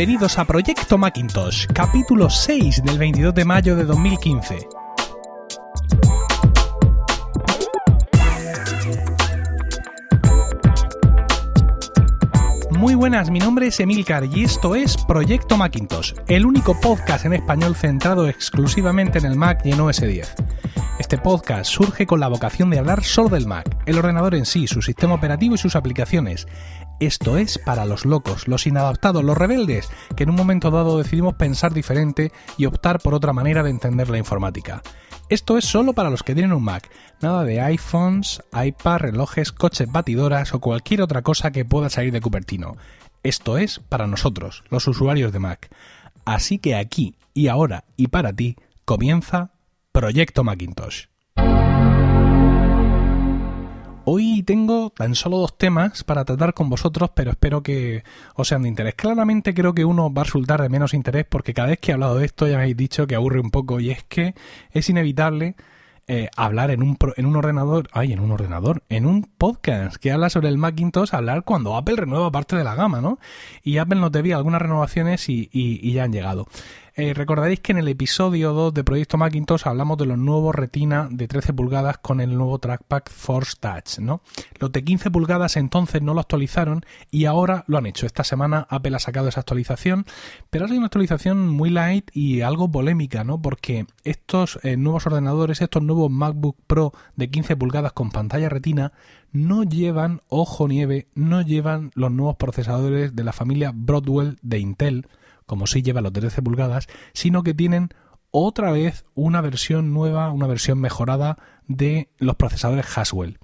bienvenidos a Proyecto Macintosh, capítulo 6 del 22 de mayo de 2015. Muy buenas, mi nombre es Emilcar y esto es Proyecto Macintosh, el único podcast en español centrado exclusivamente en el Mac y en OS 10. Este podcast surge con la vocación de hablar solo del Mac, el ordenador en sí, su sistema operativo y sus aplicaciones. Esto es para los locos, los inadaptados, los rebeldes, que en un momento dado decidimos pensar diferente y optar por otra manera de entender la informática. Esto es solo para los que tienen un Mac, nada de iPhones, iPad, relojes, coches batidoras o cualquier otra cosa que pueda salir de Cupertino. Esto es para nosotros, los usuarios de Mac. Así que aquí y ahora y para ti comienza Proyecto Macintosh. Hoy tengo tan solo dos temas para tratar con vosotros, pero espero que os sean de interés. Claramente creo que uno va a resultar de menos interés porque cada vez que he hablado de esto ya me habéis dicho que aburre un poco y es que es inevitable eh, hablar en un, en un ordenador, ay, en un ordenador, en un podcast que habla sobre el Macintosh, hablar cuando Apple renueva parte de la gama, ¿no? Y Apple nos debía algunas renovaciones y, y ya han llegado. Eh, recordaréis que en el episodio 2 de Proyecto Macintosh hablamos de los nuevos Retina de 13 pulgadas con el nuevo Trackpad Force Touch, ¿no? Los de 15 pulgadas entonces no lo actualizaron y ahora lo han hecho. Esta semana Apple ha sacado esa actualización, pero ha una actualización muy light y algo polémica, ¿no? Porque estos eh, nuevos ordenadores, estos nuevos MacBook Pro de 15 pulgadas con pantalla Retina no llevan, ojo nieve, no llevan los nuevos procesadores de la familia Broadwell de Intel, como si lleva los 13 pulgadas, sino que tienen otra vez una versión nueva, una versión mejorada de los procesadores Haswell.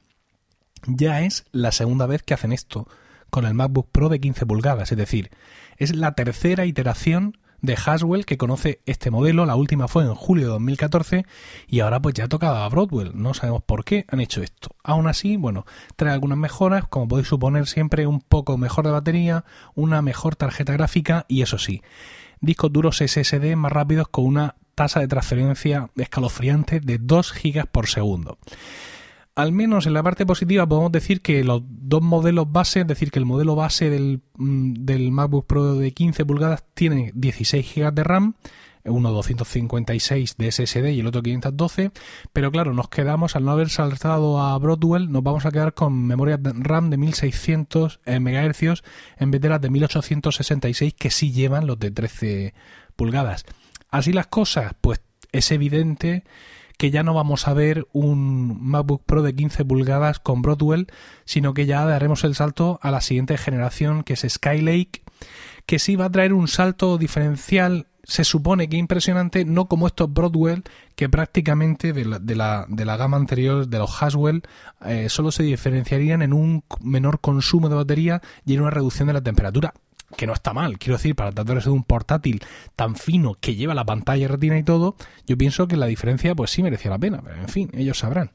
Ya es la segunda vez que hacen esto con el MacBook Pro de 15 pulgadas, es decir, es la tercera iteración de Haswell que conoce este modelo, la última fue en julio de 2014 y ahora pues ya tocaba a Broadwell, no sabemos por qué han hecho esto. Aún así, bueno, trae algunas mejoras, como podéis suponer siempre un poco mejor de batería, una mejor tarjeta gráfica y eso sí, discos duros SSD más rápidos con una tasa de transferencia escalofriante de 2 GB por segundo al menos en la parte positiva podemos decir que los dos modelos base, es decir, que el modelo base del, mm, del MacBook Pro de 15 pulgadas tiene 16 GB de RAM, uno 256 de SSD y el otro 512, pero claro, nos quedamos, al no haber saltado a Broadwell, nos vamos a quedar con memoria RAM de 1600 eh, MHz en vez de las de 1866 que sí llevan los de 13 pulgadas. Así las cosas, pues es evidente que ya no vamos a ver un MacBook Pro de 15 pulgadas con Broadwell, sino que ya daremos el salto a la siguiente generación, que es Skylake, que sí va a traer un salto diferencial se supone que impresionante, no como estos Broadwell, que prácticamente de la, de la, de la gama anterior de los Haswell eh, solo se diferenciarían en un menor consumo de batería y en una reducción de la temperatura que no está mal. Quiero decir, para tratarse de un portátil tan fino que lleva la pantalla retina y todo, yo pienso que la diferencia pues sí merecía la pena. Pero en fin, ellos sabrán.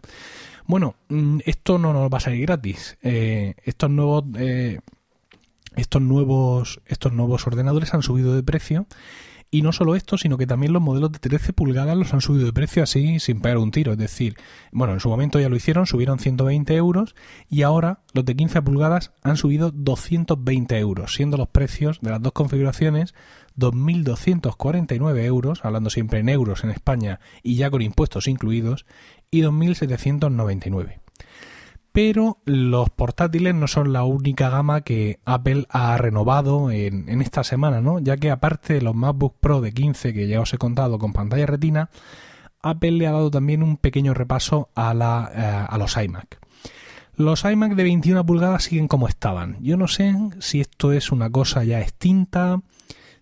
Bueno, mm, esto no nos va a salir gratis. Eh, estos nuevos eh, estos nuevos estos nuevos ordenadores han subido de precio y no solo esto, sino que también los modelos de 13 pulgadas los han subido de precio así sin pegar un tiro. Es decir, bueno, en su momento ya lo hicieron, subieron 120 euros y ahora los de 15 pulgadas han subido 220 euros, siendo los precios de las dos configuraciones 2.249 euros, hablando siempre en euros en España y ya con impuestos incluidos, y 2.799 pero los portátiles no son la única gama que Apple ha renovado en, esta semana, ¿no? Ya que aparte de los MacBook Pro de 15 que ya os he contado con pantalla retina, Apple le ha dado también un pequeño repaso a, la, eh, a los iMac. Los iMac de 21 pulgadas siguen como estaban. Yo no sé si esto es una cosa ya extinta,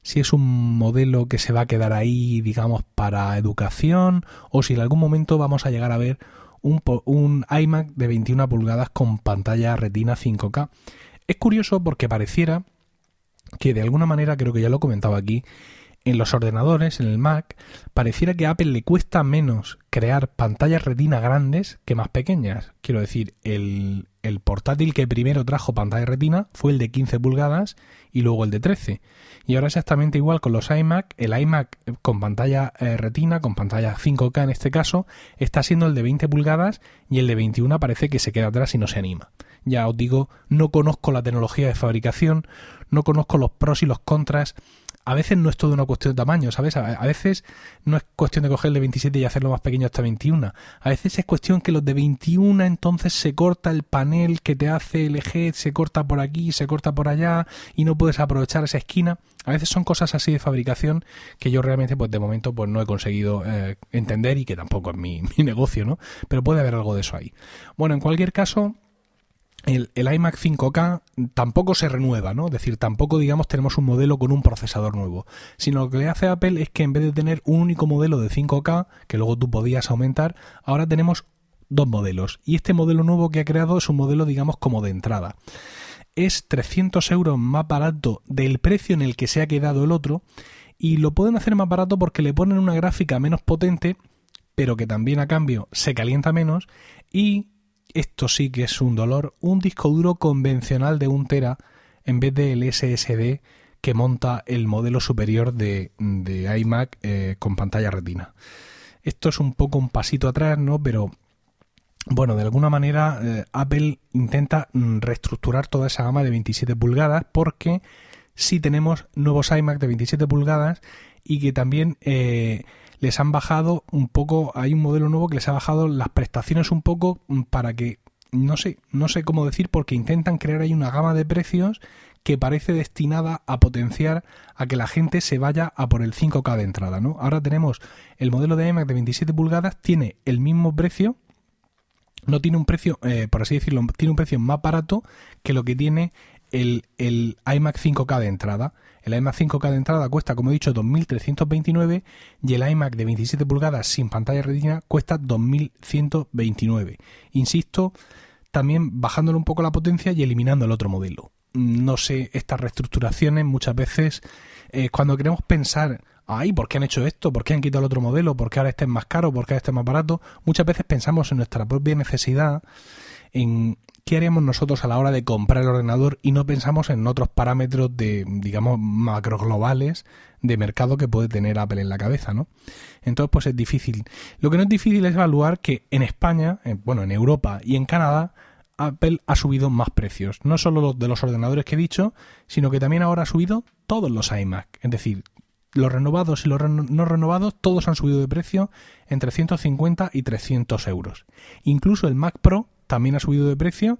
si es un modelo que se va a quedar ahí, digamos, para educación, o si en algún momento vamos a llegar a ver un, iMac de 21 pulgadas con pantalla retina 5K. Es curioso porque pareciera que de alguna manera, creo que ya lo he comentado aquí, en los ordenadores, en el Mac, pareciera que a Apple le cuesta menos crear pantallas retina grandes que más pequeñas. Quiero decir, el, el portátil que primero trajo pantalla retina fue el de 15 pulgadas y luego el de 13. Y ahora exactamente igual con los iMac. El iMac con pantalla eh, retina, con pantalla 5K en este caso, está siendo el de 20 pulgadas y el de 21 parece que se queda atrás y no se anima. Ya os digo, no conozco la tecnología de fabricación, no conozco los pros y los contras a veces no es todo una cuestión de tamaño, ¿sabes? A, veces no es cuestión de coger el de 27 y hacerlo más pequeño hasta 21. A veces es cuestión que los de 21 entonces se corta el panel que te hace el eje, se corta por aquí, se corta por allá y no puedes aprovechar esa esquina. A veces son cosas así de fabricación que yo realmente pues de momento pues no he conseguido eh, entender y que tampoco es mi, mi negocio, ¿no? Pero puede haber algo de eso ahí. Bueno, en cualquier caso, el, iMac 5K tampoco se renueva, ¿no? Es decir, tampoco, digamos, tenemos un modelo con un procesador nuevo. Sino lo que le hace Apple es que en vez de tener un único modelo de 5K, que luego tú podías aumentar, ahora tenemos dos modelos. Y este modelo nuevo que ha creado es un modelo, digamos, como de entrada. Es 300 euros más barato del precio en el que se ha quedado el otro. Y lo pueden hacer más barato porque le ponen una gráfica menos potente, pero que también a cambio se calienta menos. Y esto sí que es un dolor, un disco duro convencional de un tera en vez del SSD que monta el modelo superior de, iMac eh, con pantalla retina. Esto es un poco un pasito atrás, ¿no? Pero bueno, de alguna manera eh, Apple intenta mm, reestructurar toda esa gama de 27 pulgadas porque sí tenemos nuevos iMac de 27 pulgadas y que también eh, les han bajado un poco, hay un modelo nuevo que les ha bajado las prestaciones un poco mm, para que, no sé, no sé cómo decir, porque intentan crear ahí una gama de precios que parece destinada a potenciar a que la gente se vaya a por el 5K de entrada, ¿no? Ahora tenemos el modelo de iMac de 27 pulgadas, tiene el mismo precio, no tiene un precio, eh, por así decirlo, tiene un precio más barato que lo que tiene el, el iMac 5K de entrada. El iMac 5K de entrada cuesta, como he dicho, 2.329 y el iMac de 27 pulgadas sin pantalla retina cuesta 2.129. Insisto, también bajándole un poco la potencia y eliminando el otro modelo. No sé, estas reestructuraciones muchas veces, eh, cuando queremos pensar, ay, ¿por qué han hecho esto? ¿Por qué han quitado el otro modelo? ¿Por qué ahora este es más caro? ¿Por qué este es más barato? Muchas veces pensamos en nuestra propia necesidad, en qué haríamos nosotros a la hora de comprar el ordenador y no pensamos en otros parámetros de, digamos, macro globales de mercado que puede tener Apple en la cabeza, ¿no? Entonces, pues es difícil. Lo que no es difícil es evaluar que en España, bueno, en Europa y en Canadá, Apple ha subido más precios. No solo los de los ordenadores que he dicho, sino que también ahora ha subido todos los iMac. Es decir, los renovados y los no renovados, todos han subido de precio entre 150 y 300 euros. Incluso el Mac Pro también ha subido de precio,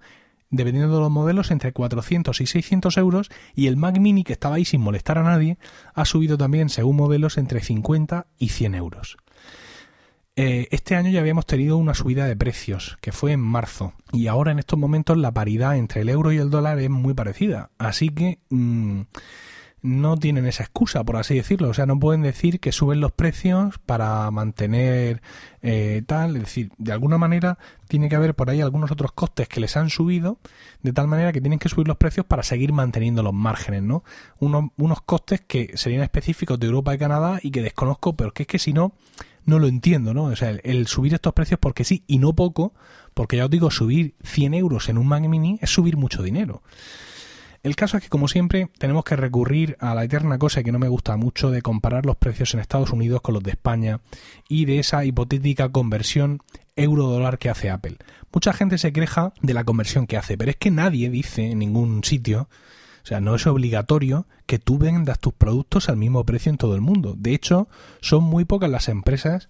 dependiendo de los modelos, entre 400 y 600 euros, y el Mac Mini, que estaba ahí sin molestar a nadie, ha subido también, según modelos, entre 50 y 100 euros. Eh, este año ya habíamos tenido una subida de precios, que fue en marzo, y ahora en estos momentos la paridad entre el euro y el dólar es muy parecida, así que... Mm, no tienen esa excusa, por así decirlo. O sea, no pueden decir que suben los precios para mantener eh, tal. Es decir, de alguna manera tiene que haber por ahí algunos otros costes que les han subido, de tal manera que tienen que subir los precios para seguir manteniendo los márgenes, ¿no? Unos, unos costes que serían específicos de Europa y Canadá y que desconozco, pero que es que si no, no lo entiendo, ¿no? O sea, el, subir estos precios porque sí y no poco, porque ya os digo, subir 100 euros en un Mac Mini es subir mucho dinero. El caso es que, como siempre, tenemos que recurrir a la eterna cosa que no me gusta mucho de comparar los precios en Estados Unidos con los de España y de esa hipotética conversión euro-dólar que hace Apple. Mucha gente se queja de la conversión que hace, pero es que nadie dice en ningún sitio o sea, no es obligatorio que tú vendas tus productos al mismo precio en todo el mundo. De hecho, son muy pocas las empresas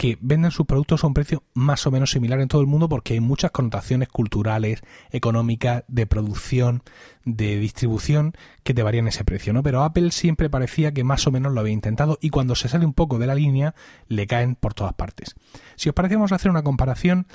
que venden sus productos a un precio más o menos similar en todo el mundo porque hay muchas connotaciones culturales, económicas, de producción, de distribución que te varían ese precio, ¿no? Pero Apple siempre parecía que más o menos lo había intentado y cuando se sale un poco de la línea le caen por todas partes. Si os parece vamos a hacer una comparación.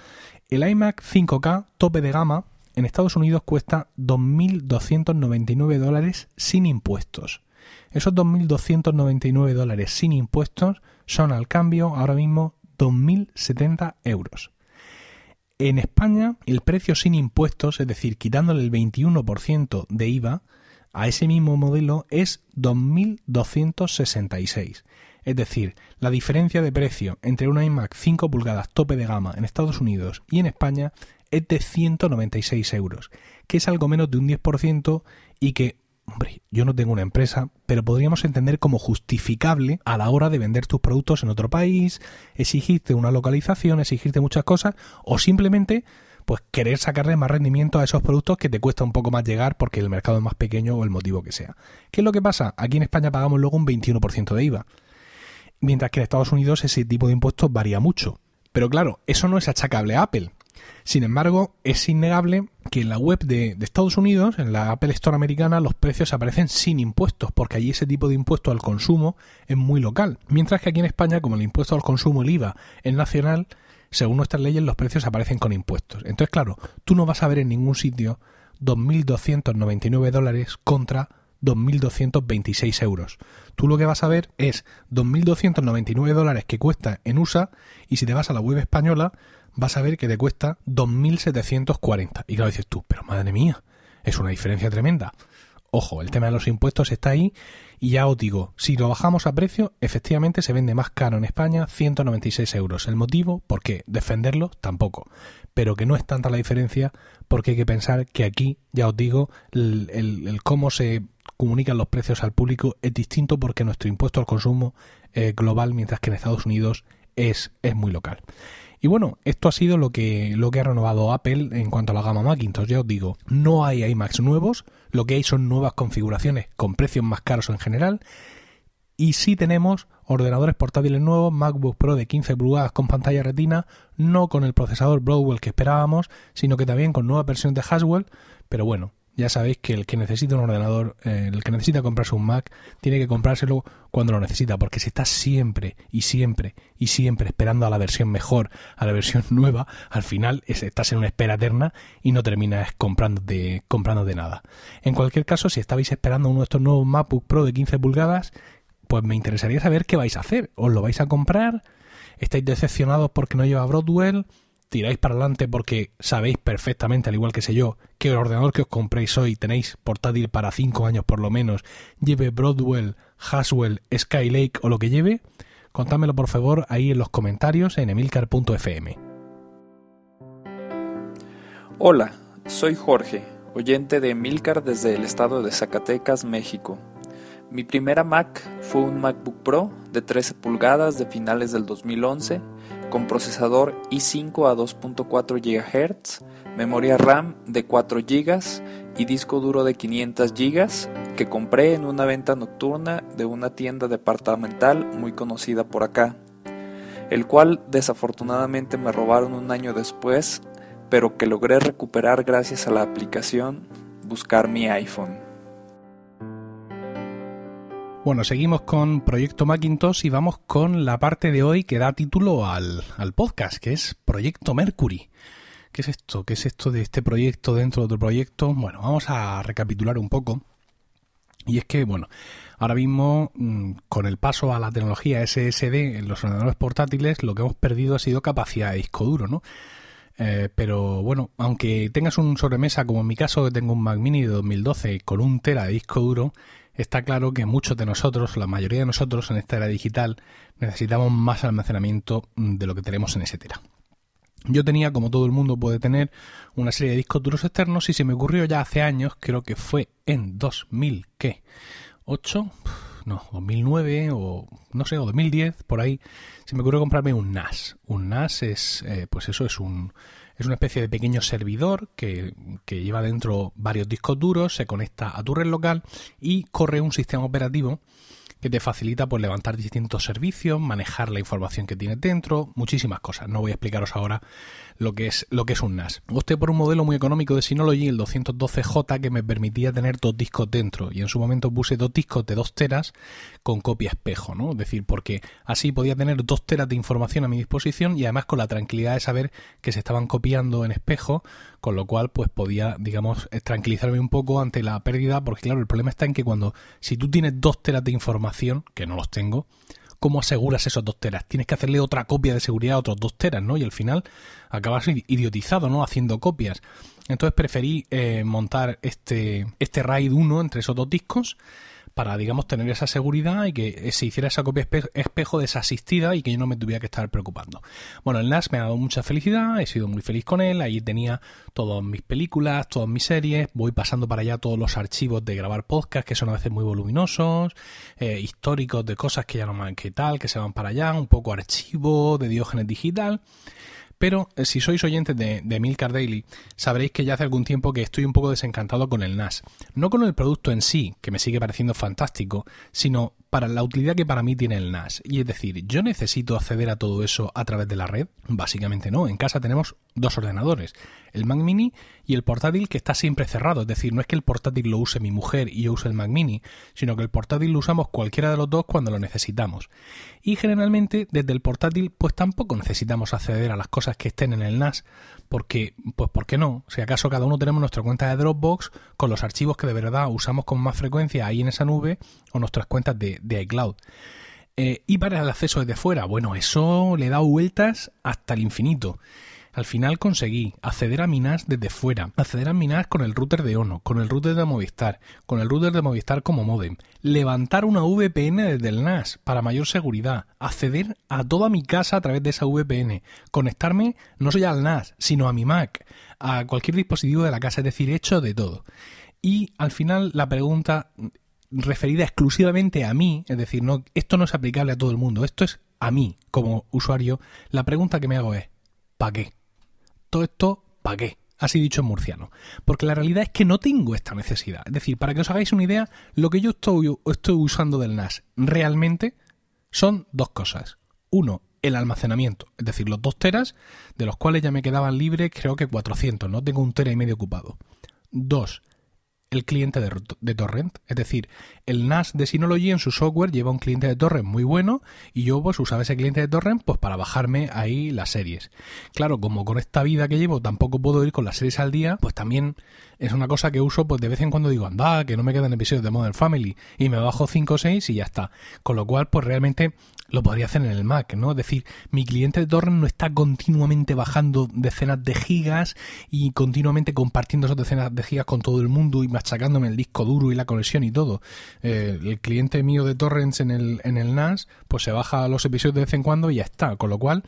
El iMac 5K tope de gama en Estados Unidos cuesta 2.299 dólares sin impuestos. Esos 2.299 dólares sin impuestos son al cambio ahora mismo 2.070 euros. En España, el precio sin impuestos, es decir, quitándole el 21% de IVA, a ese mismo modelo es 2.266. Es decir, la diferencia de precio entre una iMac 5 pulgadas tope de gama en Estados Unidos y en España es de 196 euros, que es algo menos de un 10% y que hombre, yo no tengo una empresa, pero podríamos entender como justificable a la hora de vender tus productos en otro país, exigirte una localización, exigirte muchas cosas, o simplemente pues querer sacarle más rendimiento a esos productos que te cuesta un poco más llegar porque el mercado es más pequeño o el motivo que sea. ¿Qué es lo que pasa? Aquí en España pagamos luego un 21% de IVA, mientras que en Estados Unidos ese tipo de impuestos varía mucho. Pero claro, eso no es achacable a Apple. Sin embargo, es innegable que en la web de, Estados Unidos, en la Apple Store americana, los precios aparecen sin impuestos, porque allí ese tipo de impuesto al consumo es muy local. Mientras que aquí en España, como el impuesto al consumo, el IVA, es nacional, según nuestras leyes los precios aparecen con impuestos. Entonces, claro, tú no vas a ver en ningún sitio 2.299 dólares contra 2.226 euros. Tú lo que vas a ver es 2.299 dólares que cuesta en USA y si te vas a la web española vas a ver que te cuesta 2.740. Y claro, dices tú, pero madre mía, es una diferencia tremenda. Ojo, el tema de los impuestos está ahí y ya os digo, si lo bajamos a precio, efectivamente se vende más caro en España, 196 euros. ¿El motivo? ¿Por qué? ¿Defenderlo? Tampoco. Pero que no es tanta la diferencia porque hay que pensar que aquí, ya os digo, el, cómo se comunican los precios al público es distinto porque nuestro impuesto al consumo es global, mientras que en Estados Unidos es, es muy local. Y bueno, esto ha sido lo que, lo que ha renovado Apple en cuanto a la gama Macintosh. Ya os digo, no hay iMacs nuevos, lo que hay son nuevas configuraciones con precios más caros en general. Y sí tenemos ordenadores portátiles nuevos, MacBook Pro de 15 pulgadas con pantalla retina, no con el procesador Broadwell que esperábamos, sino que también con nueva versión de Haswell. Pero bueno, ya sabéis que el que necesita un ordenador, eh, el que necesita comprarse un Mac, tiene que comprárselo cuando lo necesita, porque si estás siempre y siempre y siempre esperando a la versión mejor, a la versión nueva, al final estás en una espera eterna y no terminas comprando de nada. En cualquier caso, si estabais esperando uno de estos nuevos MacBook Pro de 15 pulgadas, pues me interesaría saber qué vais a hacer. ¿Os lo vais a comprar? ¿Estáis decepcionados porque no lleva Broadwell? Tiráis para adelante porque sabéis perfectamente, al igual que sé yo, que el ordenador que os compréis hoy tenéis portátil para 5 años por lo menos, lleve Broadwell, Haswell, Skylake o lo que lleve, contádmelo por favor ahí en los comentarios en emilcar.fm. Hola, soy Jorge, oyente de Emilcar desde el estado de Zacatecas, México. Mi primera Mac fue un MacBook Pro de 13 pulgadas de finales del 2011 con procesador i5 a 2.4 GHz, memoria RAM de 4 GB y disco duro de 500 GB que compré en una venta nocturna de una tienda departamental muy conocida por acá, el cual desafortunadamente me robaron un año después, pero que logré recuperar gracias a la aplicación Buscar mi iPhone. Bueno, seguimos con Proyecto Macintosh y vamos con la parte de hoy que da título al, podcast, que es Proyecto Mercury. ¿Qué es esto? ¿Qué es esto de este proyecto dentro de otro proyecto? Bueno, vamos a recapitular un poco. Y es que, bueno, ahora mismo mm, con el paso a la tecnología SSD en los ordenadores portátiles, lo que hemos perdido ha sido capacidad de disco duro, ¿no? Eh, pero bueno, aunque tengas un sobremesa, como en mi caso, que tengo un Mac Mini de 2012 con un tera de disco duro, está claro que muchos de nosotros, la mayoría de nosotros en esta era digital, necesitamos más almacenamiento de lo que tenemos en ese tera. Yo tenía, como todo el mundo puede tener, una serie de discos duros externos y se me ocurrió ya hace años, creo que fue en 2000, ¿qué? ¿8? No, 2009 o no sé, o 2010, por ahí, se me ocurrió comprarme un NAS. Un NAS es, eh, pues eso, es un, es una especie de pequeño servidor que, que lleva dentro varios discos duros, se conecta a tu red local y corre un sistema operativo que te facilita pues, levantar distintos servicios, manejar la información que tienes dentro, muchísimas cosas. No voy a explicaros ahora lo que es, lo que es un NAS. Opté por un modelo muy económico de Synology, el 212J, que me permitía tener dos discos dentro. Y en su momento puse dos discos de dos teras con copia espejo, ¿no? Es decir, porque así podía tener dos teras de información a mi disposición y además con la tranquilidad de saber que se estaban copiando en espejo, con lo cual pues podía, digamos, tranquilizarme un poco ante la pérdida, porque claro, el problema está en que cuando, si tú tienes dos teras de información, que no los tengo, ¿cómo aseguras esos dos teras? Tienes que hacerle otra copia de seguridad a otros dos teras, ¿no? Y al final acabas idiotizado, ¿no? Haciendo copias. Entonces preferí eh, montar este, este RAID 1 entre esos dos discos para, digamos, tener esa seguridad y que se hiciera esa copia espejo desasistida y que yo no me tuviera que estar preocupando. Bueno, el NAS me ha dado mucha felicidad, he sido muy feliz con él, ahí tenía todas mis películas, todas mis series, voy pasando para allá todos los archivos de grabar podcast que son a veces muy voluminosos, eh, históricos de cosas que ya no más que tal, que se van para allá, un poco archivo de Diógenes digital. Pero eh, si sois oyentes de, de Milcar Daily, sabréis que ya hace algún tiempo que estoy un poco desencantado con el NAS. No con el producto en sí, que me sigue pareciendo fantástico, sino para la utilidad que para mí tiene el NAS. Y es decir, ¿yo necesito acceder a todo eso a través de la red? Básicamente no. En casa tenemos dos ordenadores, el Mac Mini y el portátil que está siempre cerrado. Es decir, no es que el portátil lo use mi mujer y yo use el Mac Mini, sino que el portátil lo usamos cualquiera de los dos cuando lo necesitamos. Y generalmente desde el portátil pues tampoco necesitamos acceder a las cosas que estén en el NAS, porque, pues, ¿por qué no? Si acaso cada uno tenemos nuestra cuenta de Dropbox con los archivos que de verdad usamos con más frecuencia ahí en esa nube o nuestras cuentas de, iCloud. Eh, y para el acceso desde fuera, bueno, eso le da vueltas hasta el infinito. Al final conseguí acceder a Minas desde fuera, acceder a Minas con el router de Ono, con el router de Movistar, con el router de Movistar como modem, levantar una VPN desde el NAS para mayor seguridad, acceder a toda mi casa a través de esa VPN, conectarme no solo al NAS, sino a mi Mac, a cualquier dispositivo de la casa, es decir, hecho de todo. Y al final la pregunta referida exclusivamente a mí, es decir, no, esto no es aplicable a todo el mundo, esto es a mí como usuario, la pregunta que me hago es, ¿para qué? todo esto, ¿para qué? Así dicho en murciano. Porque la realidad es que no tengo esta necesidad. Es decir, para que os hagáis una idea, lo que yo estoy, estoy usando del NAS realmente son dos cosas. Uno, el almacenamiento, es decir, los dos teras, de los cuales ya me quedaban libres creo que 400, no tengo un tera y medio ocupado. Dos, el cliente de, torrent. Es decir, el NAS de Synology en su software lleva un cliente de torrent muy bueno y yo pues usaba ese cliente de torrent pues para bajarme ahí las series. Claro, como con esta vida que llevo tampoco puedo ir con las series al día, pues también es una cosa que uso pues de vez en cuando digo, anda, que no me quedan episodios de Modern Family y me bajo 5 o 6 y ya está. Con lo cual pues realmente lo podría hacer en el Mac, ¿no? Es decir, mi cliente de torrent no está continuamente bajando decenas de gigas y continuamente compartiendo esas decenas de gigas con todo el mundo y machacándome el disco duro y la conexión y todo. Eh, el cliente mío de torrents en el, en el NAS, pues se baja los episodios de vez en cuando y ya está. Con lo cual,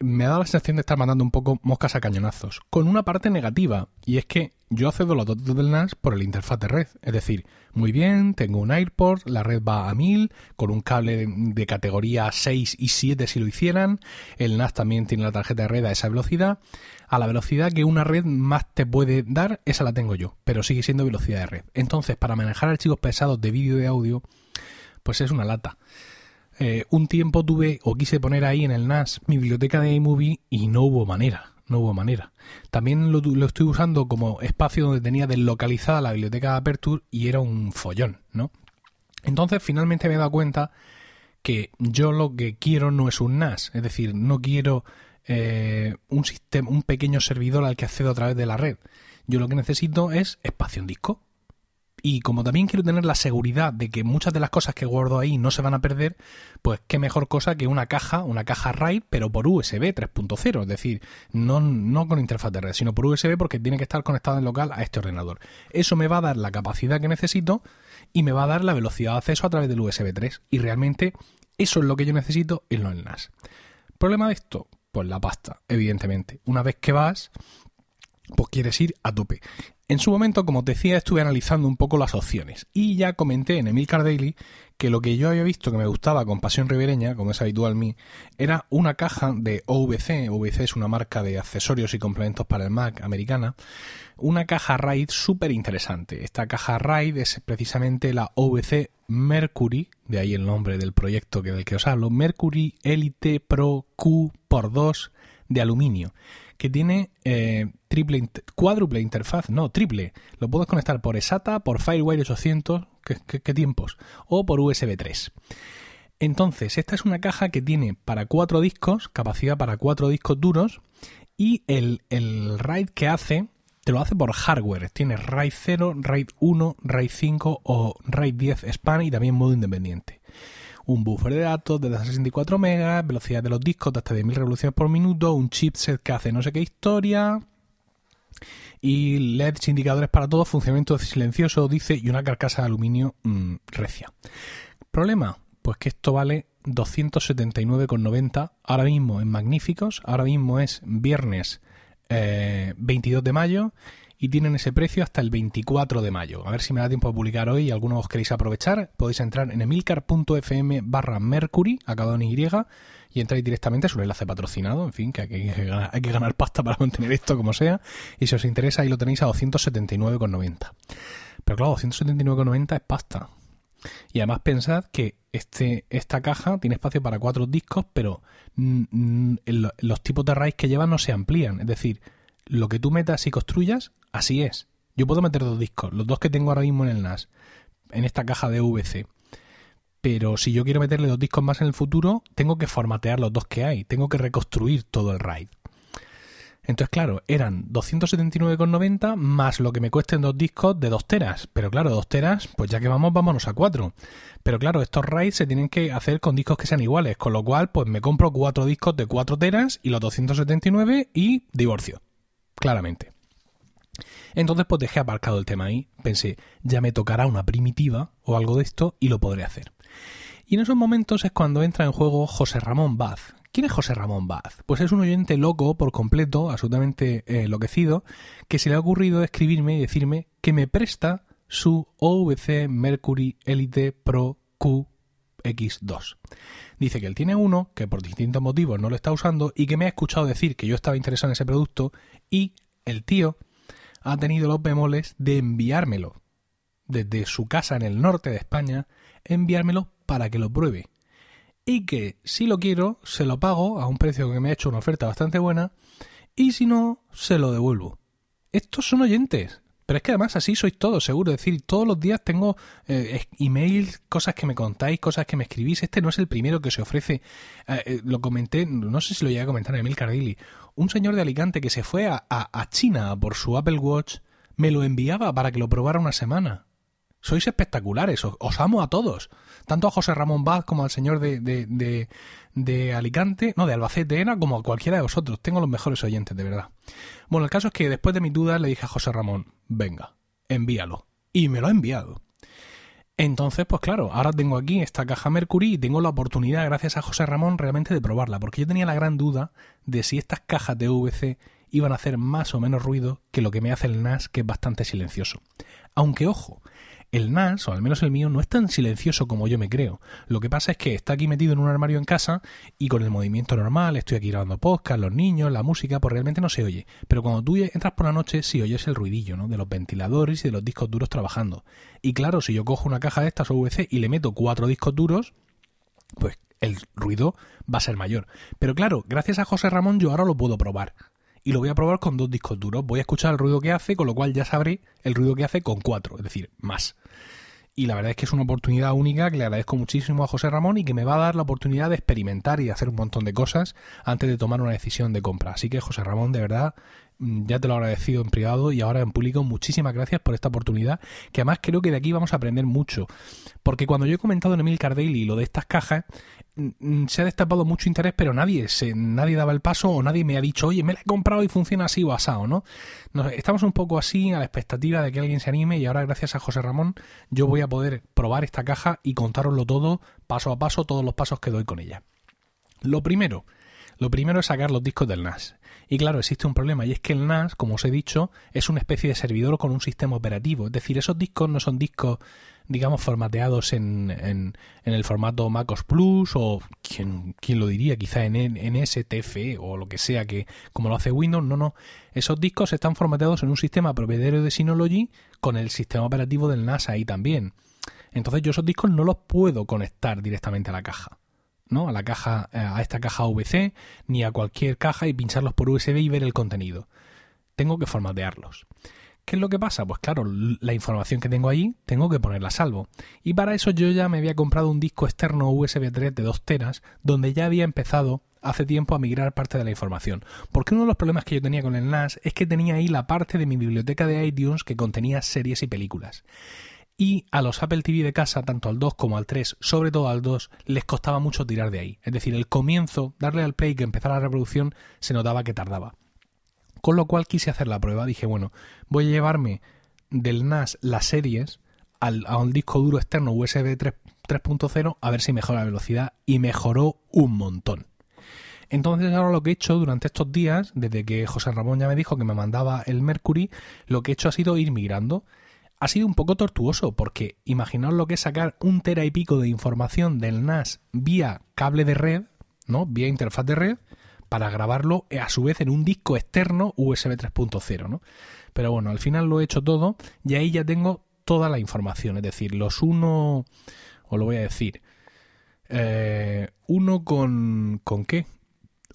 me da la sensación de estar mandando un poco moscas a cañonazos. Con una parte negativa, y es que yo accedo a los datos del NAS por el interfaz de red. Es decir, muy bien, tengo un AirPort, la red va a 1000, con un cable de categoría 6 y 7 si lo hicieran. El NAS también tiene la tarjeta de red a esa velocidad. A la velocidad que una red más te puede dar, esa la tengo yo, pero sigue siendo velocidad de red. Entonces, para manejar archivos pesados de vídeo y de audio, pues es una lata. Eh, un tiempo tuve o quise poner ahí en el NAS mi biblioteca de iMovie y no hubo manera, no hubo manera. También lo, estoy usando como espacio donde tenía deslocalizada la biblioteca de Aperture y era un follón, ¿no? Entonces finalmente me he dado cuenta que yo lo que quiero no es un NAS, es decir, no quiero eh, un sistema, un pequeño servidor al que accedo a través de la red. Yo lo que necesito es espacio en disco. Y como también quiero tener la seguridad de que muchas de las cosas que guardo ahí no se van a perder, pues qué mejor cosa que una caja, una caja RAID, pero por USB 3.0, es decir, no, no con interfaz de red, sino por USB porque tiene que estar conectado en local a este ordenador. Eso me va a dar la capacidad que necesito y me va a dar la velocidad de acceso a través del USB 3. Y realmente eso es lo que yo necesito en los NAS. ¿Problema de esto? Pues la pasta, evidentemente. Una vez que vas, pues quieres ir a tope. En su momento, como te decía, estuve analizando un poco las opciones y ya comenté en Emilcar Daily que lo que yo había visto que me gustaba con Pasión Ribereña, como es habitual mí, era una caja de OVC, OVC es una marca de accesorios y complementos para el Mac americana, una caja RAID súper interesante. Esta caja RAID es precisamente la OVC Mercury, de ahí el nombre del proyecto que del que os hablo, Mercury Elite Pro Q x 2 de aluminio que tiene eh, triple cuádruple interfaz, no, triple. Lo puedes conectar por SATA, por Firewire 800, ¿qué, tiempos? O por USB 3. Entonces, esta es una caja que tiene para cuatro discos, capacidad para cuatro discos duros, y el, el RAID que hace, te lo hace por hardware. Tiene RAID 0, RAID 1, RAID 5 o RAID 10 SPAN y también modo independiente un buffer de datos de 64 megas, velocidad de los discos de hasta 10.000 revoluciones por minuto, un chipset que hace no sé qué historia y LEDs indicadores para todo, funcionamiento silencioso, dice, y una carcasa de aluminio mm, recia. ¿Problema? Pues que esto vale 279,90 ahora mismo en Magníficos, ahora mismo es viernes 22 eh, de mayo y tienen ese precio hasta el 24 de mayo. A ver si me da tiempo de publicar hoy y algunos os queréis aprovechar. Podéis entrar en emilcar.fm barra Mercury, acabado en Y, y entráis directamente, es un enlace patrocinado, en fin, que hay que, ganar, hay que ganar pasta para mantener esto como sea, y si os interesa ahí lo tenéis a 279,90. Pero claro, 279,90 es pasta. Y además pensad que este, esta caja tiene espacio para cuatro discos, pero los tipos de RAID que lleva no se amplían. Es decir, lo que tú metas y construyas, así es. Yo puedo meter dos discos, los dos que tengo ahora mismo en el NAS, en esta caja de VC. Pero si yo quiero meterle dos discos más en el futuro, tengo que formatear los dos que hay, tengo que reconstruir todo el RAID. Entonces, claro, eran 279,90 más lo que me cuesten dos discos de 2 teras. Pero claro, 2 teras, pues ya que vamos, vámonos a 4. Pero claro, estos RAIDs se tienen que hacer con discos que sean iguales. Con lo cual, pues me compro cuatro discos de 4 teras y los 279 y divorcio. Claramente. Entonces, pues dejé aparcado el tema ahí. Pensé, ya me tocará una primitiva o algo de esto y lo podré hacer. Y en esos momentos es cuando entra en juego José Ramón Baz, ¿Quién es José Ramón Baz? Pues es un oyente loco por completo, absolutamente eh, enloquecido, que se le ha ocurrido escribirme y decirme que me presta su OVC Mercury Elite Pro QX2. Dice que él tiene uno, que por distintos motivos no lo está usando y que me ha escuchado decir que yo estaba interesado en ese producto y el tío ha tenido los bemoles de enviármelo desde su casa en el norte de España, enviármelo para que lo pruebe y que si lo quiero, se lo pago a un precio que me ha hecho una oferta bastante buena y si no, se lo devuelvo. Estos son oyentes. Pero es que además así sois todos, seguro. Es decir, todos los días tengo eh, emails, cosas que me contáis, cosas que me escribís. Este no es el primero que se ofrece. Eh, eh, lo comenté, no sé si lo llegué a comentar en Emil Cardilli. Un señor de Alicante que se fue a, a China por su Apple Watch me lo enviaba para que lo probara una semana. Sois espectaculares, os, amo a todos. Tanto a José Ramón Baz como al señor de, de, de, Alicante, no, de Albacete era, como a cualquiera de vosotros. Tengo los mejores oyentes, de verdad. Bueno, el caso es que después de mi duda le dije a José Ramón, venga, envíalo. Y me lo ha enviado. Entonces, pues claro, ahora tengo aquí esta caja Mercury y tengo la oportunidad, gracias a José Ramón, realmente de probarla, porque yo tenía la gran duda de si estas cajas de VC iban a hacer más o menos ruido que lo que me hace el NAS, que es bastante silencioso. Aunque ojo, el NAS, o al menos el mío, no es tan silencioso como yo me creo. Lo que pasa es que está aquí metido en un armario en casa y con el movimiento normal, estoy aquí grabando podcast, los niños, la música, pues realmente no se oye. Pero cuando tú entras por la noche, sí oyes el ruidillo, ¿no? De los ventiladores y de los discos duros trabajando. Y claro, si yo cojo una caja de estas OVC y le meto cuatro discos duros, pues el ruido va a ser mayor. Pero claro, gracias a José Ramón yo ahora lo puedo probar y lo voy a probar con dos discos duros. Voy a escuchar el ruido que hace, con lo cual ya sabré el ruido que hace con cuatro, es decir, más. Y la verdad es que es una oportunidad única que le agradezco muchísimo a José Ramón y que me va a dar la oportunidad de experimentar y de hacer un montón de cosas antes de tomar una decisión de compra. Así que José Ramón, de verdad, Mm, ya te lo he agradecido en privado y ahora en público. Muchísimas gracias por esta oportunidad, que además creo que de aquí vamos a aprender mucho. Porque cuando yo he comentado en Emil Cardelli lo de estas cajas, se ha destapado mucho interés, pero nadie se, nadie daba el paso o nadie me ha dicho, oye, me la he comprado y funciona así o asado, ¿no? estamos un poco así a la expectativa de que alguien se anime y ahora gracias a José Ramón yo voy a poder probar esta caja y contároslo todo paso a paso, todos los pasos que doy con ella. Lo primero, lo primero es sacar los discos del NAS. Y claro, existe un problema y es que el NAS, como os he dicho, es una especie de servidor con un sistema operativo. Es decir, esos discos no son discos, digamos, formateados en, en, el formato MacOS Plus o, ¿quién, lo diría? Quizá en, en STF o lo que sea, que como lo hace Windows, no, no. Esos discos están formateados en un sistema propietario de Synology con el sistema operativo del NAS ahí también. Entonces yo esos discos no los puedo conectar directamente a la caja. ¿no? A la caja, eh, a esta caja VC, ni a cualquier caja y pincharlos por USB y ver el contenido. Tengo que formatearlos. ¿Qué es lo que pasa? Pues claro, la información que tengo ahí tengo que ponerla a salvo. Y para eso yo ya me había comprado un disco externo USB 3 de 2 teras, donde ya había empezado hace tiempo a migrar parte de la información. Porque uno de los problemas que yo tenía con el NAS es que tenía ahí la parte de mi biblioteca de iTunes que contenía series y películas y a los Apple TV de casa, tanto al 2 como al 3, sobre todo al 2, les costaba mucho tirar de ahí. Es decir, el comienzo, darle al play que empezara la reproducción, se notaba que tardaba. Con lo cual quise hacer la prueba. Dije, bueno, voy a llevarme del NAS las series al, a un disco duro externo USB 3.0 a ver si mejora la velocidad y mejoró un montón. Entonces ahora lo que he hecho durante estos días, desde que José Ramón ya me dijo que me mandaba el Mercury, lo que he hecho ha sido ir migrando ha sido un poco tortuoso porque imaginaos lo que es sacar un tera y pico de información del NAS vía cable de red, ¿no? Vía interfaz de red para grabarlo a su vez en un disco externo USB 3.0, ¿no? Pero bueno, al final lo he hecho todo y ahí ya tengo toda la información, es decir, los uno, os lo voy a decir, eh, uno con, ¿con qué?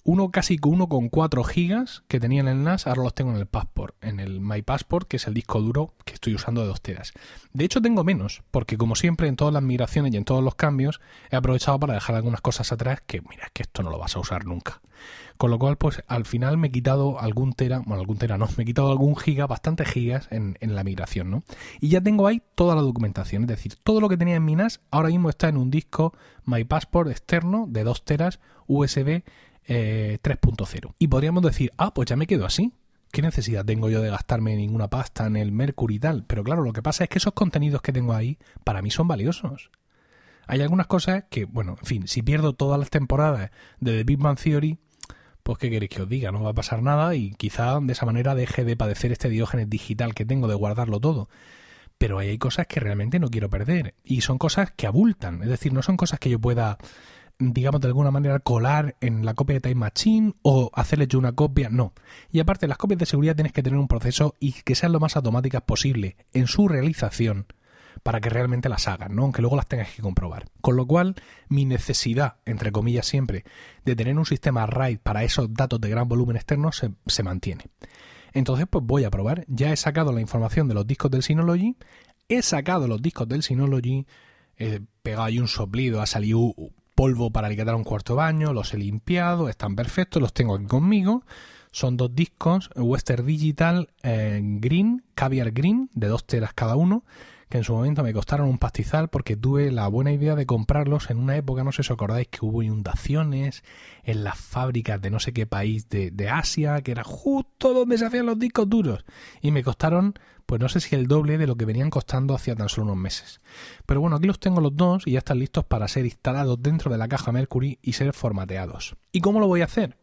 Uno casi uno con 4 gigas que tenía en el NAS, ahora los tengo en el Passport, en el My Passport, que es el disco duro que estoy usando de 2 teras. De hecho tengo menos, porque como siempre en todas las migraciones y en todos los cambios he aprovechado para dejar algunas cosas atrás que mira, es que esto no lo vas a usar nunca. Con lo cual, pues al final me he quitado algún tera, bueno, algún tera no, me he quitado algún giga, bastantes gigas en, en la migración, ¿no? Y ya tengo ahí toda la documentación, es decir, todo lo que tenía en mi NAS ahora mismo está en un disco My Passport externo de 2 teras USB 3.0. Eh, y podríamos decir, ah, pues ya me quedo así. ¿Qué necesidad tengo yo de gastarme ninguna pasta en el Mercury y tal? Pero claro, lo que pasa es que esos contenidos que tengo ahí, para mí son valiosos. Hay algunas cosas que, bueno, en fin, si pierdo todas las temporadas de The Big Bang Theory, pues qué queréis que os diga, no va a pasar nada y quizá de esa manera deje de padecer este diógenes digital que tengo de guardarlo todo. Pero hay cosas que realmente no quiero perder y son cosas que abultan, es decir, no son cosas que yo pueda digamos, de alguna manera colar en la copia de Time Machine o hacerle yo una copia, no. Y aparte, las copias de seguridad tienes que tener un proceso y que sean lo más automáticas posible en su realización para que realmente las hagan, ¿no? Aunque luego las tengas que comprobar. Con lo cual, mi necesidad, entre comillas siempre, de tener un sistema RAID para esos datos de gran volumen externo se, se mantiene. Entonces, pues voy a probar. Ya he sacado la información de los discos del Synology, he sacado los discos del Synology, he pegado ahí un soplido, ha salido polvo para liquidar un cuarto baño, los he limpiado, están perfectos, los tengo aquí conmigo. Son dos discos, Western Digital eh, Green, Caviar Green, de dos teras cada uno, que en su momento me costaron un pastizal porque tuve la buena idea de comprarlos en una época, no sé si os acordáis, que hubo inundaciones en las fábricas de no sé qué país de, de Asia, que era justo donde se hacían los discos duros. Y me costaron pues no sé si el doble de lo que venían costando hacía tan solo unos meses. Pero bueno, aquí los tengo los dos y ya están listos para ser instalados dentro de la caja Mercury y ser formateados. ¿Y cómo lo voy a hacer?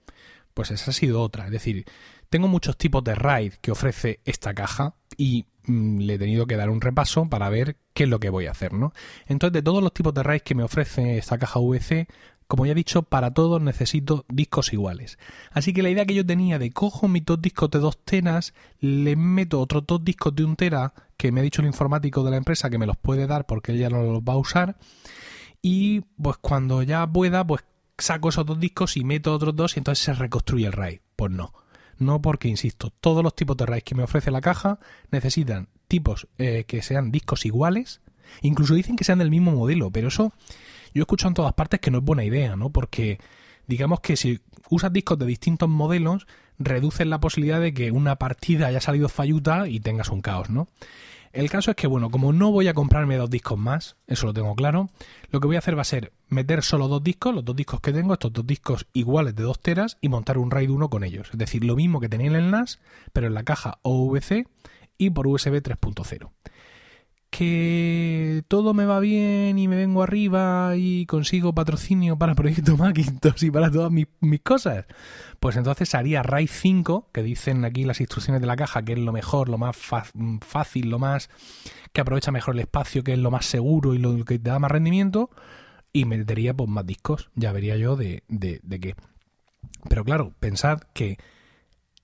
Pues esa ha sido otra, es decir, tengo muchos tipos de RAID que ofrece esta caja y le he tenido que dar un repaso para ver qué es lo que voy a hacer, ¿no? Entonces, de todos los tipos de RAID que me ofrece esta caja VC, como ya he dicho, para todos necesito discos iguales. Así que la idea que yo tenía de cojo mis dos discos de dos teras, le meto otros dos discos de un tera, que me ha dicho el informático de la empresa que me los puede dar porque él ya no los va a usar. Y pues cuando ya pueda, pues saco esos dos discos y meto otros dos y entonces se reconstruye el RAID. Pues no. No porque, insisto, todos los tipos de RAID que me ofrece la caja necesitan tipos eh, que sean discos iguales. Incluso dicen que sean del mismo modelo, pero eso yo he escuchado en todas partes que no es buena idea, ¿no? Porque digamos que si usas discos de distintos modelos, reduces la posibilidad de que una partida haya salido falluta y tengas un caos, ¿no? El caso es que, bueno, como no voy a comprarme dos discos más, eso lo tengo claro, lo que voy a hacer va a ser meter solo dos discos, los dos discos que tengo, estos dos discos iguales de dos teras, y montar un RAID 1 con ellos. Es decir, lo mismo que tenía en el NAS, pero en la caja OVC y por USB 3.0 que todo me va bien y me vengo arriba y consigo patrocinio para proyecto Macintosh y para todas mis, cosas, pues entonces haría RAID 5, que dicen aquí las instrucciones de la caja, que es lo mejor, lo más fácil, lo más que aprovecha mejor el espacio, que es lo más seguro y lo que te da más rendimiento, y metería pues más discos, ya vería yo de, de, de qué. Pero claro, pensad que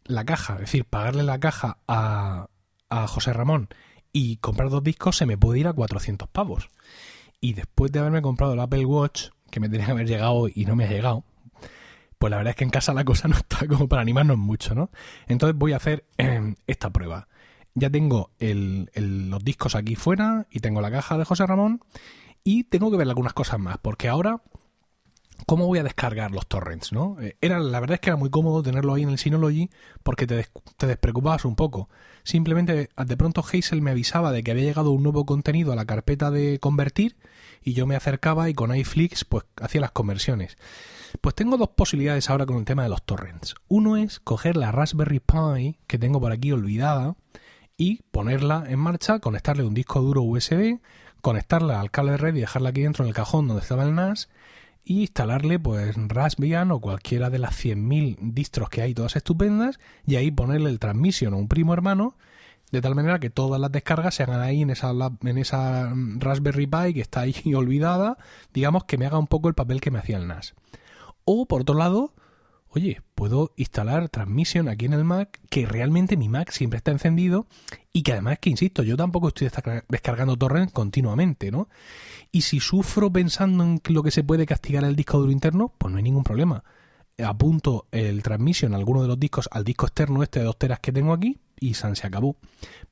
la caja, es decir, pagarle la caja a, a José Ramón y comprar dos discos se me puede ir a 400 pavos. Y después de haberme comprado el Apple Watch, que me tenía que haber llegado y no me ha llegado, pues la verdad es que en casa la cosa no está como para animarnos mucho, ¿no? Entonces voy a hacer em, esta prueba. Ya tengo los discos aquí fuera y tengo la caja de José Ramón y tengo que ver algunas cosas más, porque ahora ¿Cómo voy a descargar los torrents? ¿no? Eh, era, la verdad es que era muy cómodo tenerlo ahí en el Synology porque te, te despreocupabas un poco. Simplemente de pronto Hazel me avisaba de que había llegado un nuevo contenido a la carpeta de convertir y yo me acercaba y con iFlix pues hacía las conversiones. Pues tengo dos posibilidades ahora con el tema de los torrents. Uno es coger la Raspberry Pi que tengo por aquí olvidada y ponerla en marcha, conectarle un disco duro USB, conectarla al cable de red y dejarla aquí dentro en el cajón donde estaba el NAS y instalarle pues Raspbian o cualquiera de las 100.000 distros que hay, todas estupendas, y ahí ponerle el transmission o un primo hermano, de tal manera que todas las descargas se hagan ahí en esa, en esa Raspberry Pi que está ahí olvidada, digamos que me haga un poco el papel que me hacía el NAS. O por otro lado, oye, puedo instalar Transmission aquí en el Mac, que realmente mi Mac siempre está encendido y que además que, insisto, yo tampoco estoy descargando torrents continuamente, ¿no? Y si sufro pensando en lo que se puede castigar el disco duro interno, pues no hay ningún problema. Apunto el Transmission, alguno de los discos, al disco externo este de dos teras que tengo aquí y San se acabó.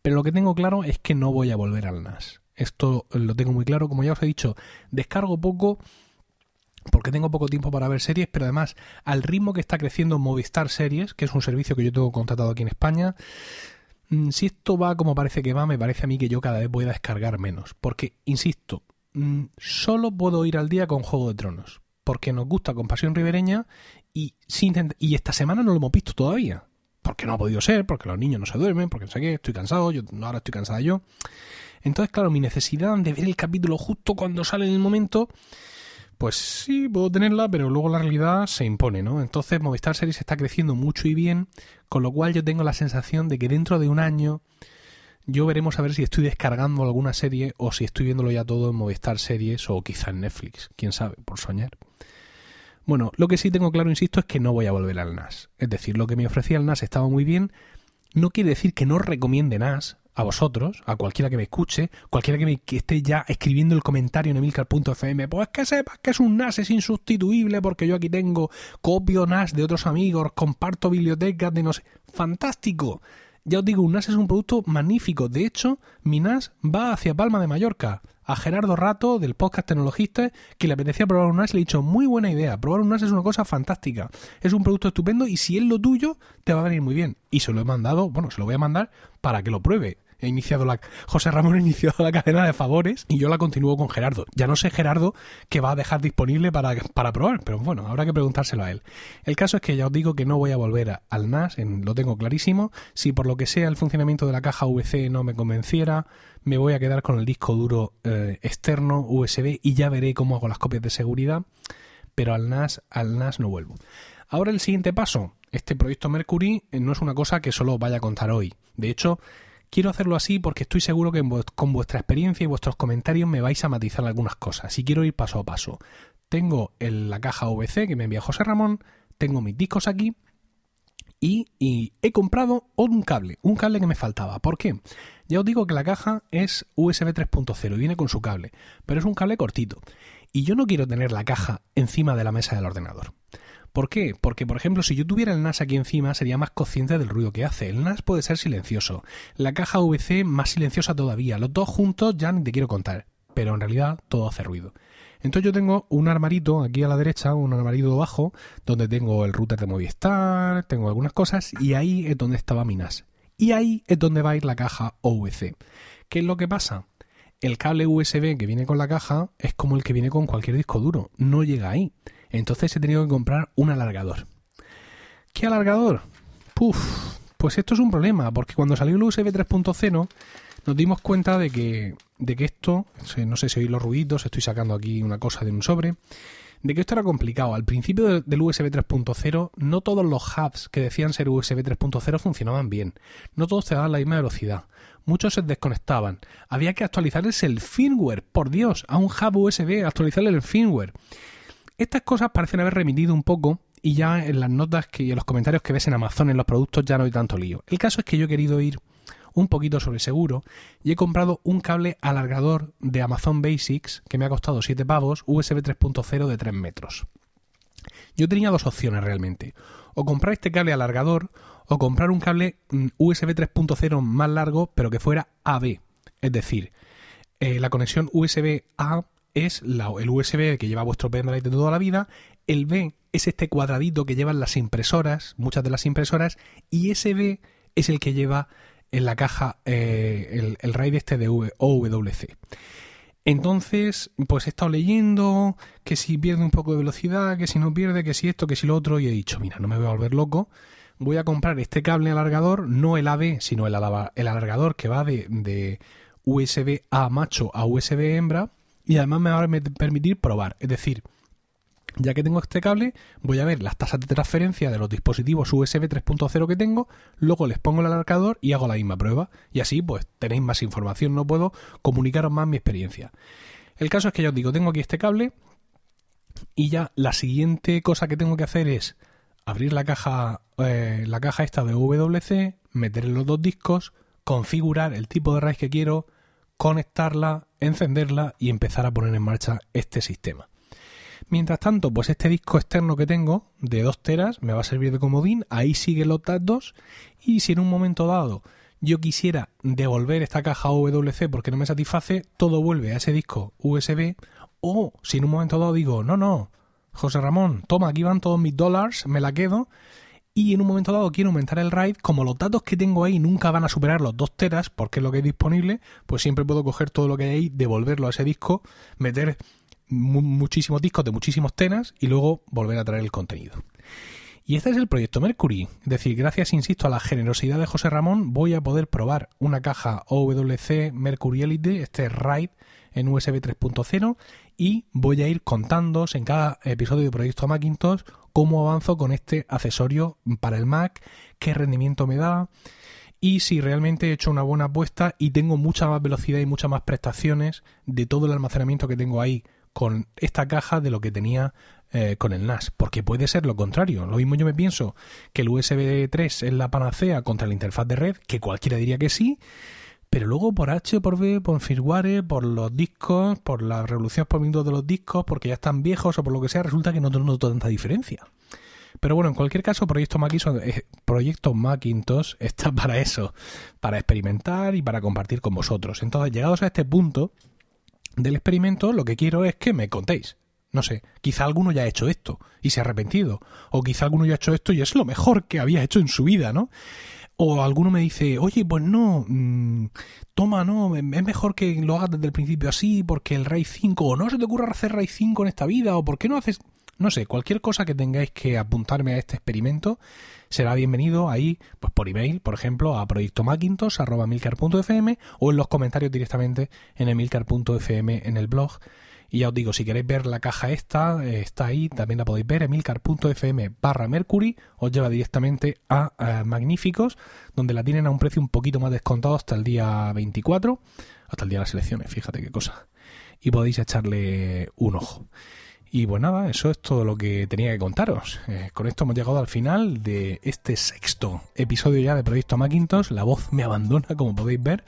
Pero lo que tengo claro es que no voy a volver al NAS. Esto lo tengo muy claro, como ya os he dicho, descargo poco porque tengo poco tiempo para ver series, pero además al ritmo que está creciendo Movistar Series, que es un servicio que yo tengo contratado aquí en España, mm, si esto va como parece que va, me parece a mí que yo cada vez voy a descargar menos. Porque, insisto, mm, solo puedo ir al día con Juego de Tronos, porque nos gusta con Pasión Ribereña y, y esta semana no lo hemos visto todavía. Porque no ha podido ser, porque los niños no se duermen, porque no sé qué, estoy cansado, yo ahora estoy cansada yo. Entonces, claro, mi necesidad de ver el capítulo justo cuando sale en el momento pues sí, puedo tenerla, pero luego la realidad se impone, ¿no? Entonces Movistar Series está creciendo mucho y bien, con lo cual yo tengo la sensación de que dentro de un año yo veremos a ver si estoy descargando alguna serie o si estoy viéndolo ya todo en Movistar Series o quizá en Netflix, quién sabe, por soñar. Bueno, lo que sí tengo claro, insisto, es que no voy a volver al NAS. Es decir, lo que me ofrecía el NAS estaba muy bien. No quiere decir que no recomiende NAS, a vosotros, a cualquiera que me escuche, cualquiera que, me, esté ya escribiendo el comentario en emilcar.fm, pues que sepas que es un NAS, es insustituible porque yo aquí tengo copio NAS de otros amigos, comparto bibliotecas de no sé. ¡Fantástico! Ya os digo, un NAS es un producto magnífico. De hecho, mi NAS va hacia Palma de Mallorca. A Gerardo Rato, del podcast Tecnologista, que le apetecía probar un NAS, le he dicho, muy buena idea. Probar un NAS es una cosa fantástica. Es un producto estupendo y si es lo tuyo, te va a venir muy bien. Y se lo he mandado, bueno, se lo voy a mandar para que lo pruebe he iniciado la José Ramón ha iniciado la cadena de favores y yo la continúo con Gerardo. Ya no sé Gerardo que va a dejar disponible para, para probar, pero bueno, habrá que preguntárselo a él. El caso es que ya os digo que no voy a volver al NAS, lo tengo clarísimo. Si por lo que sea el funcionamiento de la caja VC no me convenciera, me voy a quedar con el disco duro eh, externo USB y ya veré cómo hago las copias de seguridad, pero al NAS, al NAS no vuelvo. Ahora el siguiente paso. Este proyecto Mercury eh, no es una cosa que solo vaya a contar hoy. De hecho, Quiero hacerlo así porque estoy seguro que con vuestra experiencia y vuestros comentarios me vais a matizar algunas cosas y quiero ir paso a paso. Tengo la caja VC que me envía José Ramón, tengo mis discos aquí y, y, he comprado un cable, un cable que me faltaba. ¿Por qué? Ya os digo que la caja es USB 3.0 y viene con su cable, pero es un cable cortito. Y yo no quiero tener la caja encima de la mesa del ordenador. ¿Por qué? Porque, por ejemplo, si yo tuviera el NAS aquí encima, sería más consciente del ruido que hace. El NAS puede ser silencioso. La caja VC más silenciosa todavía. Los dos juntos ya ni te quiero contar. Pero en realidad todo hace ruido. Entonces yo tengo un armarito aquí a la derecha, un armarito abajo, donde tengo el router de Movistar, tengo algunas cosas, y ahí es donde estaba mi NAS. Y ahí es donde va a ir la caja OVC. ¿Qué es lo que pasa? El cable USB que viene con la caja es como el que viene con cualquier disco duro, no llega ahí. Entonces he tenido que comprar un alargador. ¿Qué alargador? Puf, pues esto es un problema, porque cuando salió el USB 3.0 nos dimos cuenta de que, de que esto, no sé si oís los ruidos, estoy sacando aquí una cosa de un sobre, de que esto era complicado. Al principio del USB 3.0, no todos los hubs que decían ser USB 3.0 funcionaban bien. No todos te daban la misma velocidad. Muchos se desconectaban. Había que actualizarles el firmware. Por Dios, a un hub USB actualizarle el firmware. Estas cosas parecen haber remitido un poco y ya en las notas que, y en los comentarios que ves en Amazon en los productos ya no hay tanto lío. El caso es que yo he querido ir un poquito sobre seguro y he comprado un cable alargador de Amazon Basics que me ha costado 7 pavos, USB 3.0 de 3 metros. Yo tenía dos opciones realmente. O comprar este cable alargador o comprar un cable mm, USB 3.0 más largo pero que fuera AB. Es decir, eh, la conexión USB A es el USB que lleva vuestro pendrive de toda la vida, el B es este cuadradito que llevan las impresoras, muchas de las impresoras, y ese B es el que lleva en la caja eh, el, el RAID este de OWC. Entonces, pues he estado leyendo que si pierde un poco de velocidad, que si no pierde, que si esto, que si lo otro, y he dicho, mira, no me voy a volver loco, voy a comprar este cable alargador, no el AB, sino el, alargador que va de USB A macho a USB hembra, y además me va a permitir probar. Es decir, ya que tengo este cable, voy a ver las tasas de transferencia de los dispositivos USB 3.0 que tengo, luego les pongo el alargador y hago la misma prueba. Y así pues tenéis más información, no puedo comunicaros más mi experiencia. El caso es que ya os digo, tengo aquí este cable, Y ya la siguiente cosa que tengo que hacer es abrir la caja, eh, la caja esta de WC, meter los dos discos, configurar el tipo de RAID que quiero, conectarla, encenderla y empezar a poner en marcha este sistema. Mientras tanto, pues este disco externo que tengo de 2 teras me va a servir de comodín, ahí siguen los datos y si en un momento dado yo quisiera devolver esta caja WC porque no me satisface, todo vuelve a ese disco USB o si en un momento dado digo, no, no, José Ramón, toma, aquí van todos mis dólares, me la quedo y en un momento dado quiero aumentar el RAID, como los datos que tengo ahí nunca van a superar los 2 teras, porque es lo que hay disponible, pues siempre puedo coger todo lo que hay ahí, devolverlo a ese disco, meter muchísimos discos de muchísimos tenas y luego volver a traer el contenido. Y este es el proyecto Mercury. Es decir, gracias, insisto, a la generosidad de José Ramón, voy a poder probar una caja OWC Mercury Elite, este RAID en USB 3.0, y voy a ir contándos en cada episodio de Proyecto Macintosh cómo avanzo con este accesorio para el Mac, qué rendimiento me da y si realmente he hecho una buena apuesta y tengo mucha más velocidad y muchas más prestaciones de todo el almacenamiento que tengo ahí con esta caja de lo que tenía eh, con el NAS, porque puede ser lo contrario. Lo mismo yo me pienso que el USB 3 es la panacea contra la interfaz de red, que cualquiera diría que sí, pero luego por H, por B, por firmware, por los discos, por las revoluciones por minuto de los discos, porque ya están viejos o por lo que sea, resulta que no noto tanta diferencia. Pero bueno, en cualquier caso, Proyecto Macintosh, eh, Proyecto Macintosh está para eso, para experimentar y para compartir con vosotros. Entonces, llegados a este punto del experimento, lo que quiero es que me contéis. No sé, quizá alguno ya ha hecho esto y se ha arrepentido. O quizá alguno ya ha hecho esto y es lo mejor que había hecho en su vida, ¿no? O alguno me dice, oye, pues no, mm, toma, no, es mejor que lo hagas desde el principio así, porque el RAID 5, o no se te ocurra hacer RAID 5 en esta vida, o por qué no haces, no sé, cualquier cosa que tengáis que apuntarme a este experimento será bienvenido ahí, pues por email, por ejemplo, a proyectomacintosh.milcar.fm o en los comentarios directamente en emilcar.fm en el blog y ya os digo, si queréis ver la caja esta, eh, está ahí, también la podéis ver, emilcar.fm barra Mercury, os lleva directamente a, Magníficos, donde la tienen a un precio un poquito más descontado hasta el día 24, hasta el día de las elecciones, fíjate qué cosa. Y podéis echarle un ojo. Y pues nada, eso es todo lo que tenía que contaros. Eh, con esto hemos llegado al final de este sexto episodio ya de Proyecto Macintosh. La voz me abandona, como podéis ver.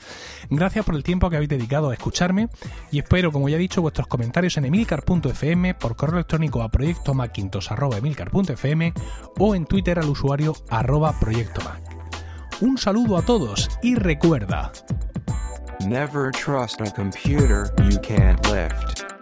Gracias por el tiempo que habéis dedicado a escucharme y espero, como ya he dicho, vuestros comentarios en emilcar.fm, por correo electrónico a proyectomacintosh.emilcar.fm o en Twitter al usuario arroba proyectomac. Un saludo a todos y recuerda... Never trust a computer you can't lift.